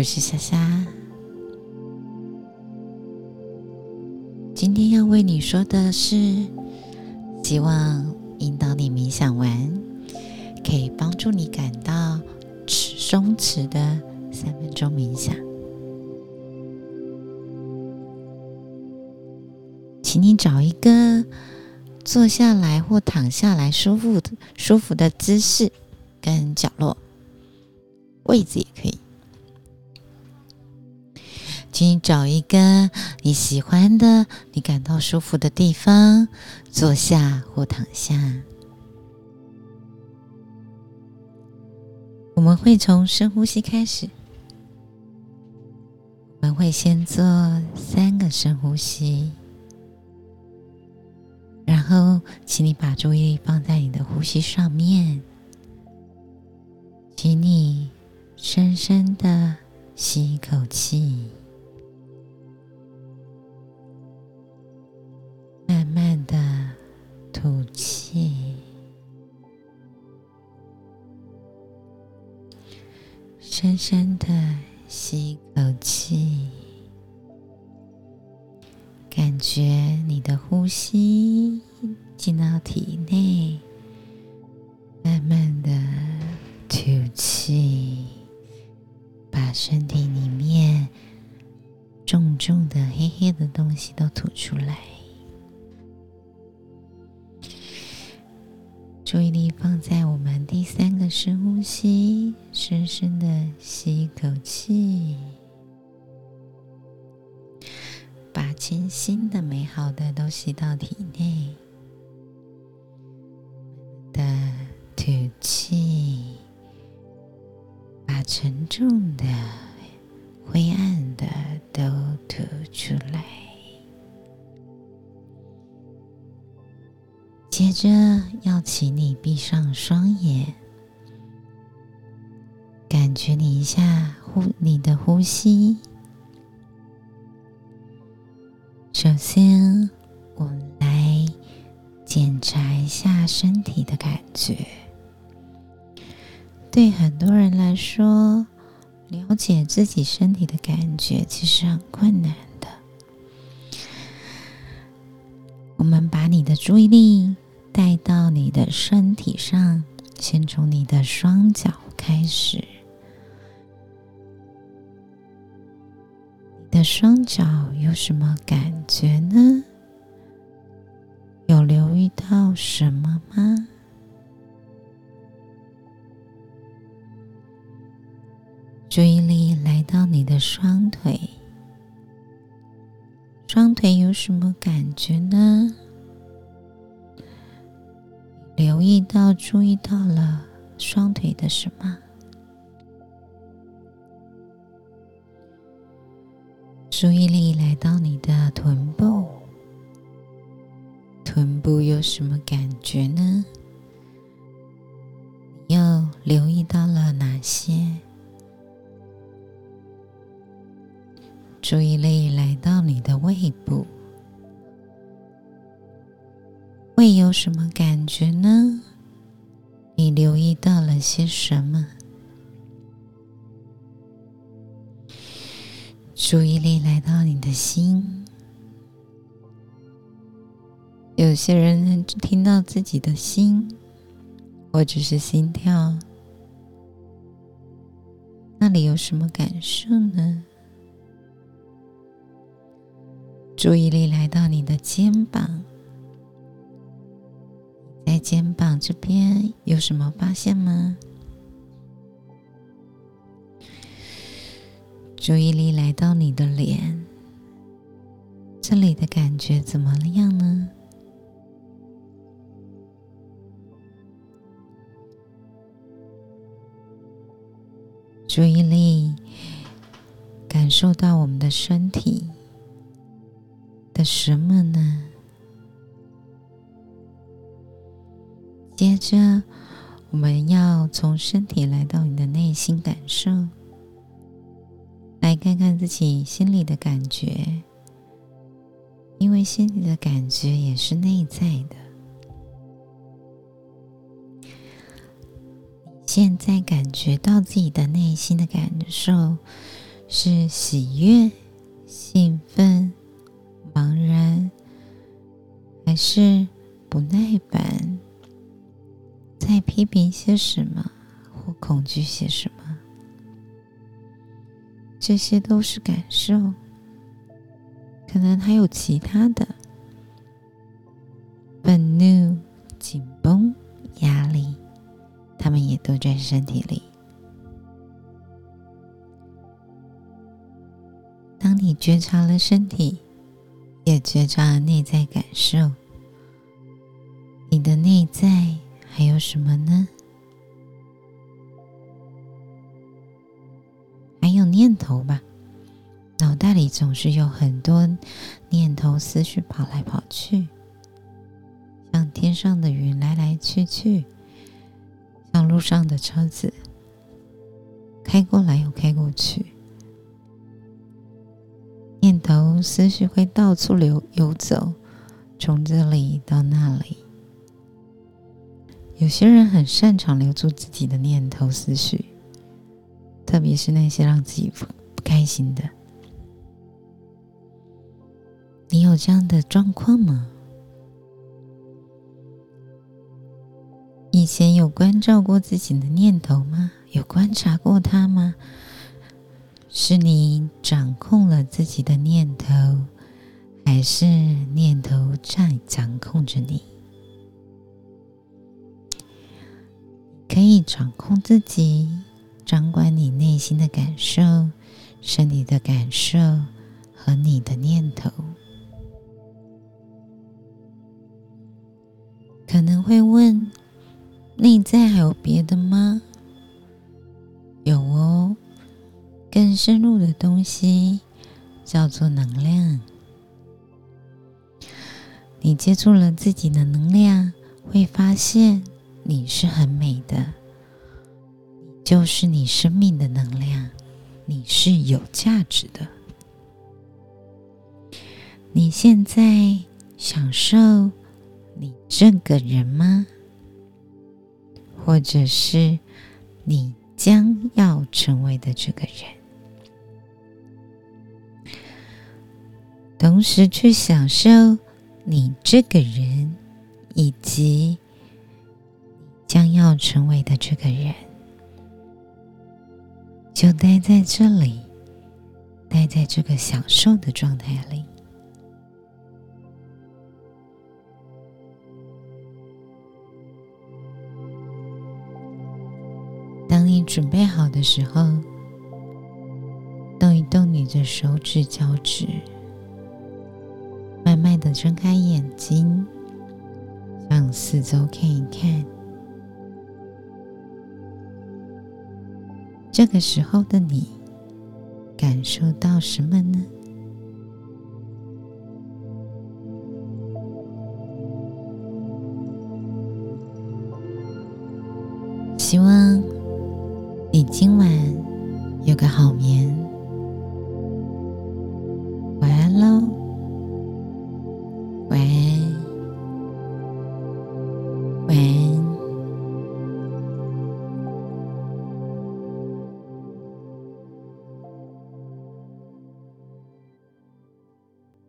我是莎莎。今天要为你说的是，希望引导你冥想完，可以帮助你感到松弛的三分钟冥想。请你找一个坐下来或躺下来舒服的、舒服的姿势跟角落，位置也可以。请你找一个你喜欢的、你感到舒服的地方坐下或躺下。我们会从深呼吸开始，我们会先做三个深呼吸。然后，请你把注意力放在你的呼吸上面，请你深深的吸一口气，深的吸一口气。感觉你的呼吸进到体内，慢慢的吐气，把身体里面重重的黑黑的东西都吐出来。注意力放在我们第三个深呼吸，深深的吸一口气。把全新的、美好的都吸到体内，的吐气，把沉重的、接着，要请你闭上双眼，感觉你一下呼，你的呼吸。首先，我们来检查一下身体的感觉。对很多人来说，了解自己身体的感觉其实很困难的。我们把你的注意力带到你的身体上，先从你的双脚开始。你的双脚有什么感觉呢？有留意到什么吗？注意力来到你的双腿，双腿有什么感觉呢？留意到、注意到了双腿的什么？注意力来到你的臀部，臀部有什么感觉呢？又留意到了哪些？注意力来到你的胃部，会有什么感觉呢？你留意到了些什么？注意力来到你的心，有些人听到自己的心，或者是心跳，那里有什么感受呢？注意力来到你的肩膀，肩膀这边有什么发现吗？注意力来到你的脸，这里的感觉怎么样呢？注意力感受到我们的身体的什么呢？接着，我们要从身体来到你的内心感受。来看看自己心里的感觉，因为心里的感觉也是内在的。现在感觉到自己的内心的感受是喜悦、兴奋、批评些什么，或恐惧些什么？这些都是感受，可能还有其他的。愤怒、紧绷、压力，他们也都在身体里。当你觉察了身体，也觉察了内在感受，你的内在还有什么呢？还有念头吧，脑袋里总是有很多念头、思绪跑来跑去。像天上的云来来去去，像路上的车子开过来又开过去，念头思绪会到处流游走，从这里到那里。有些人很擅长留住自己的念头思绪，特别是那些让自己不不开心的。你有这样的状况吗？以前有关照过自己的念头吗？有观察过它吗？是你掌控了自己的念头，还是念头在掌控着你？掌控自己，掌管你内心的感受、身体的感受和你的念头。可能会问。内在还有别的吗？有哦，更深入的东西叫做能量。你接触了自己的能量，会发现你是很美的，就是你生命的能量，你是有价值的。你现在享受你这个人吗？或者是你将要成为的这个人，同时去享受你这个人以及将要成为的这个人，就待在这里，待在这个享受的状态里。当你准备好的时候，动一动你的手指、脚趾，慢慢的睁开眼睛，向四周看一看。这个时候的你感受到什么呢？希望你今晚有个好眠。晚安喽